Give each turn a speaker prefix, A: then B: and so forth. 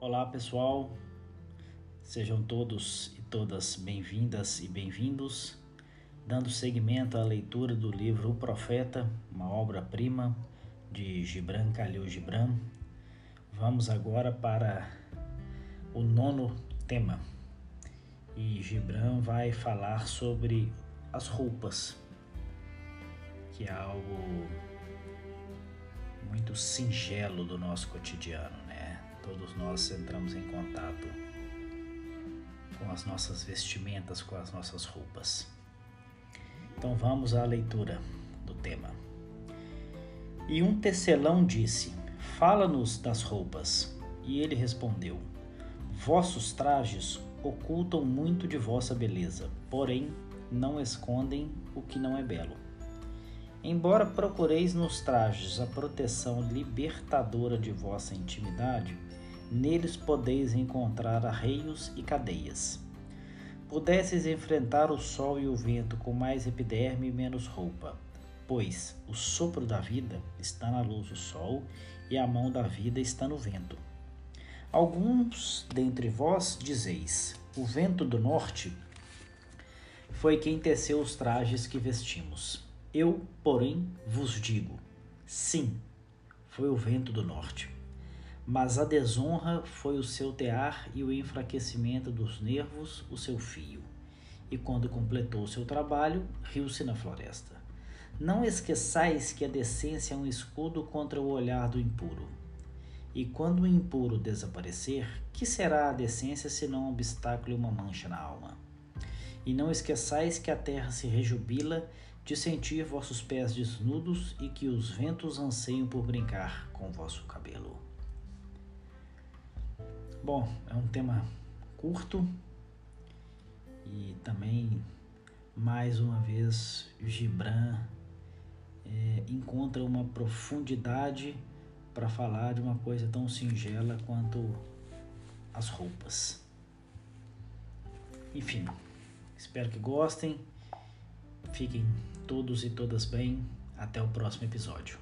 A: Olá pessoal, sejam todos e todas bem-vindas e bem-vindos, dando seguimento à leitura do livro O Profeta, uma obra-prima de Gibran Khalil Gibran. Vamos agora para o nono tema e Gibran vai falar sobre as roupas, que é algo muito singelo do nosso cotidiano? Todos nós entramos em contato com as nossas vestimentas, com as nossas roupas. Então vamos à leitura do tema. E um tecelão disse: Fala-nos das roupas. E ele respondeu: Vossos trajes ocultam muito de vossa beleza, porém não escondem o que não é belo. Embora procureis nos trajes a proteção libertadora de vossa intimidade, neles podeis encontrar arreios e cadeias. Pudesseis enfrentar o sol e o vento com mais epiderme e menos roupa, pois o sopro da vida está na luz do sol e a mão da vida está no vento. Alguns dentre vós dizeis: O vento do norte foi quem teceu os trajes que vestimos. Eu, porém, vos digo: sim, foi o vento do norte. Mas a desonra foi o seu tear e o enfraquecimento dos nervos o seu fio. E quando completou seu trabalho, riu-se na floresta. Não esqueçais que a decência é um escudo contra o olhar do impuro. E quando o impuro desaparecer, que será a decência senão um obstáculo e uma mancha na alma? E não esqueçais que a terra se rejubila de sentir vossos pés desnudos e que os ventos anseiam por brincar com vosso cabelo. Bom, é um tema curto e também, mais uma vez, Gibran é, encontra uma profundidade para falar de uma coisa tão singela quanto as roupas. Enfim, espero que gostem. Fiquem todos e todas bem. Até o próximo episódio.